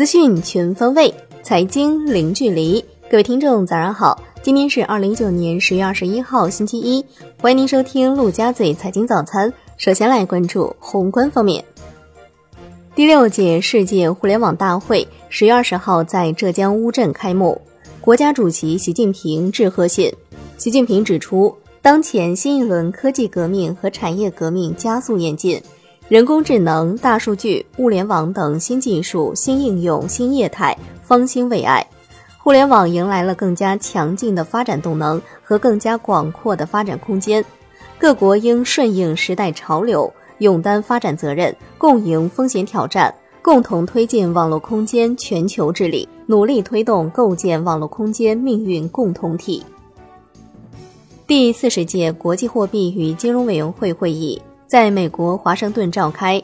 资讯全方位，财经零距离。各位听众，早上好！今天是二零一九年十月二十一号，星期一。欢迎您收听陆家嘴财经早餐。首先来关注宏观方面。第六届世界互联网大会十月二十号在浙江乌镇开幕。国家主席习近平致贺信。习近平指出，当前新一轮科技革命和产业革命加速演进。人工智能、大数据、物联网等新技术、新应用、新业态方兴未艾，互联网迎来了更加强劲的发展动能和更加广阔的发展空间。各国应顺应时代潮流，勇担发展责任，共迎风险挑战，共同推进网络空间全球治理，努力推动构建网络空间命运共同体。第四十届国际货币与金融委员会会议。在美国华盛顿召开，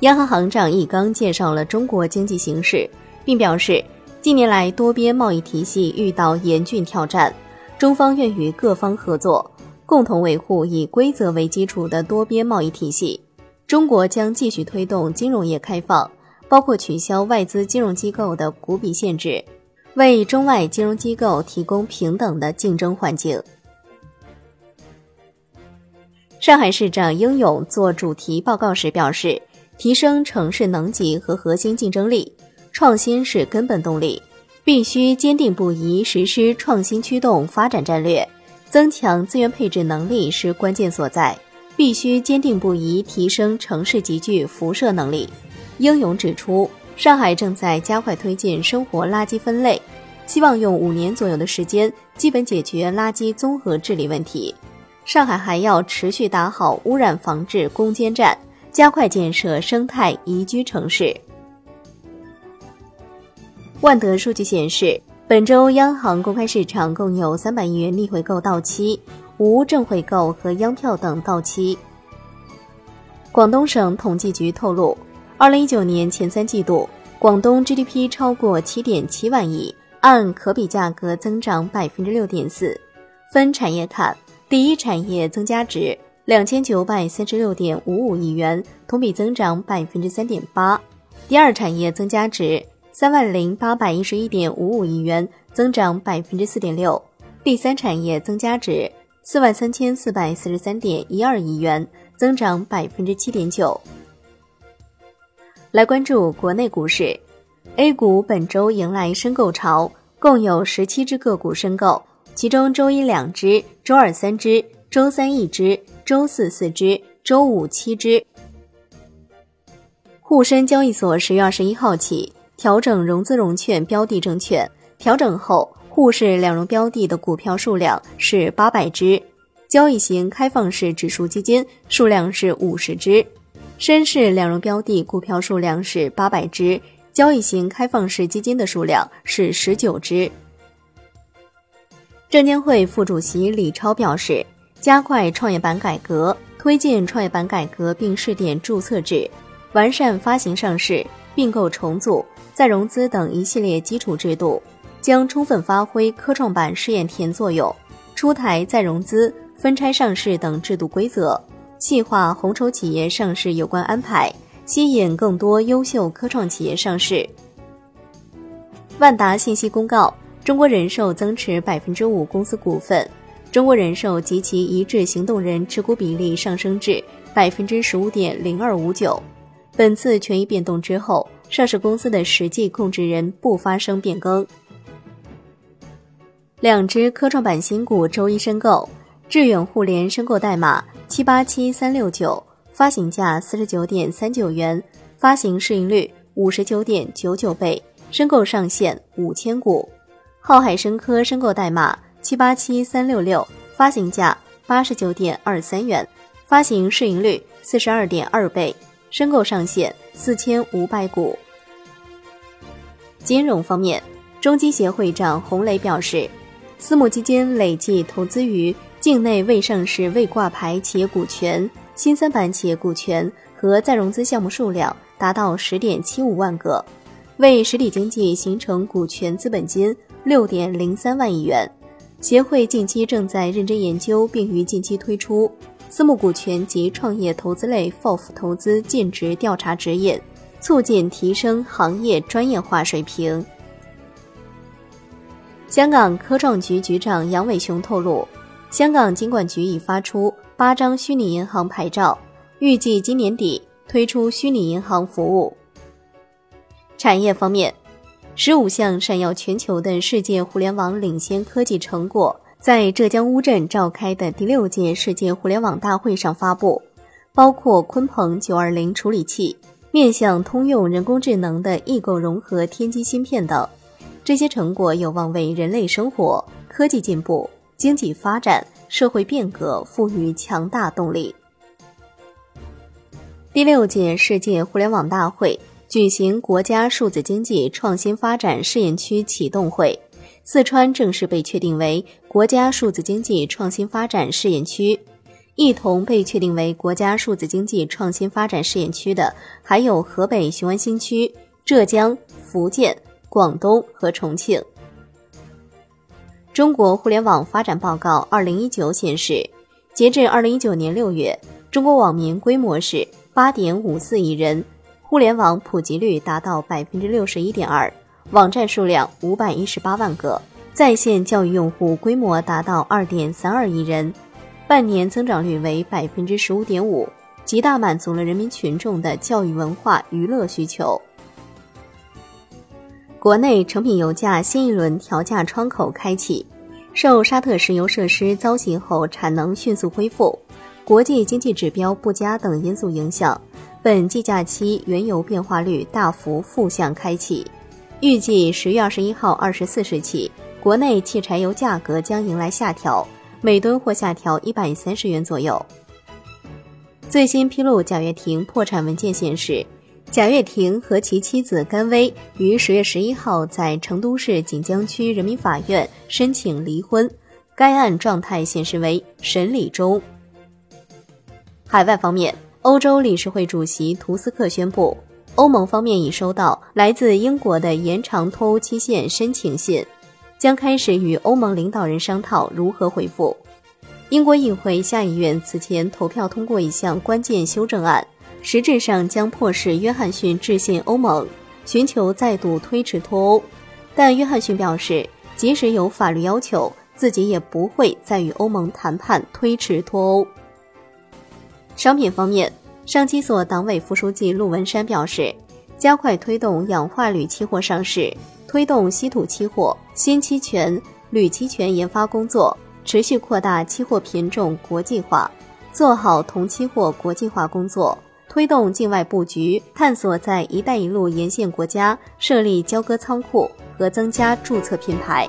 央行行长易纲介绍了中国经济形势，并表示，近年来多边贸易体系遇到严峻挑战，中方愿与各方合作，共同维护以规则为基础的多边贸易体系。中国将继续推动金融业开放，包括取消外资金融机构的股比限制，为中外金融机构提供平等的竞争环境。上海市长应勇做主题报告时表示，提升城市能级和核心竞争力，创新是根本动力，必须坚定不移实施创新驱动发展战略，增强资源配置能力是关键所在，必须坚定不移提升城市集聚辐射能力。应勇指出，上海正在加快推进生活垃圾分类，希望用五年左右的时间，基本解决垃圾综合治理问题。上海还要持续打好污染防治攻坚战，加快建设生态宜居城市。万德数据显示，本周央行公开市场共有三百亿元逆回购到期，无正回购和央票等到期。广东省统计局透露，二零一九年前三季度，广东 GDP 超过七点七万亿，按可比价格增长百分之六点四。分产业看。第一产业增加值两千九百三十六点五五亿元，同比增长百分之三点八。第二产业增加值三万零八百一十一点五五亿元，增长百分之四点六。第三产业增加值四万三千四百四十三点一二亿元，增长百分之七点九。来关注国内股市，A 股本周迎来申购潮，共有十七只个股申购。其中，周一两只，周二三只，周三一只，周四四只，周五七只。沪深交易所十月二十一号起调整融资融券标的证券，调整后沪市两融标的的股票数量是八百只，交易型开放式指数基金数量是五十只，深市两融标的股票数量是八百只，交易型开放式基金的数量是十九只。证监会副主席李超表示，加快创业板改革，推进创业板改革并试点注册制，完善发行上市、并购重组、再融资等一系列基础制度，将充分发挥科创板试验田作用，出台再融资、分拆上市等制度规则，细化红筹企业上市有关安排，吸引更多优秀科创企业上市。万达信息公告。中国人寿增持百分之五公司股份，中国人寿及其一致行动人持股比例上升至百分之十五点零二五九。本次权益变动之后，上市公司的实际控制人不发生变更。两只科创板新股周一申购，致远互联申购代码七八七三六九，发行价四十九点三九元，发行市盈率五十九点九九倍，申购上限五千股。浩海生科申购代码七八七三六六，发行价八十九点二三元，发行市盈率四十二点二倍，申购上限四千五百股。金融方面，中基协会长洪磊表示，私募基金累计投资于境内未上市未挂牌企业股权、新三板企业股权和再融资项目数量达到十点七五万个，为实体经济形成股权资本金。六点零三万亿元，协会近期正在认真研究，并于近期推出私募股权及创业投资类 FOF 投资尽职调查指引，促进提升行业专业化水平。香港科创局局长杨伟雄透露，香港金管局已发出八张虚拟银行牌照，预计今年底推出虚拟银行服务。产业方面，十五项闪耀全球的世界互联网领先科技成果，在浙江乌镇召开的第六届世界互联网大会上发布，包括鲲鹏九二零处理器、面向通用人工智能的异构融合天玑芯片等。这些成果有望为人类生活、科技进步、经济发展、社会变革赋予强大动力。第六届世界互联网大会。举行国家数字经济创新发展试验区启动会，四川正式被确定为国家数字经济创新发展试验区。一同被确定为国家数字经济创新发展试验区的，还有河北雄安新区、浙江、福建、广东和重庆。中国互联网发展报告二零一九显示，截至二零一九年六月，中国网民规模是八点五四亿人。互联网普及率达到百分之六十一点二，网站数量五百一十八万个，在线教育用户规模达到二点三二亿人，半年增长率为百分之十五点五，极大满足了人民群众的教育、文化、娱乐需求。国内成品油价新一轮调价窗口开启，受沙特石油设施遭袭后产能迅速恢复，国际经济指标不佳等因素影响。本计价期原油变化率大幅负向开启，预计十月二十一号二十四时起，国内汽柴油价格将迎来下调，每吨或下调一百三十元左右。最新披露贾跃亭破产文件显示，贾跃亭和其妻子甘薇于十月十一号在成都市锦江区人民法院申请离婚，该案状态显示为审理中。海外方面。欧洲理事会主席图斯克宣布，欧盟方面已收到来自英国的延长脱欧期限申请信，将开始与欧盟领导人商讨如何回复。英国议会下议院此前投票通过一项关键修正案，实质上将迫使约翰逊致信欧盟，寻求再度推迟脱欧。但约翰逊表示，即使有法律要求，自己也不会再与欧盟谈判推迟脱欧。商品方面，上期所党委副书记陆文山表示，加快推动氧化铝期货上市，推动稀土期货、新期权、铝期权研发工作，持续扩大期货品种国际化，做好铜期货国际化工作，推动境外布局，探索在“一带一路”沿线国家设立交割仓库和增加注册品牌。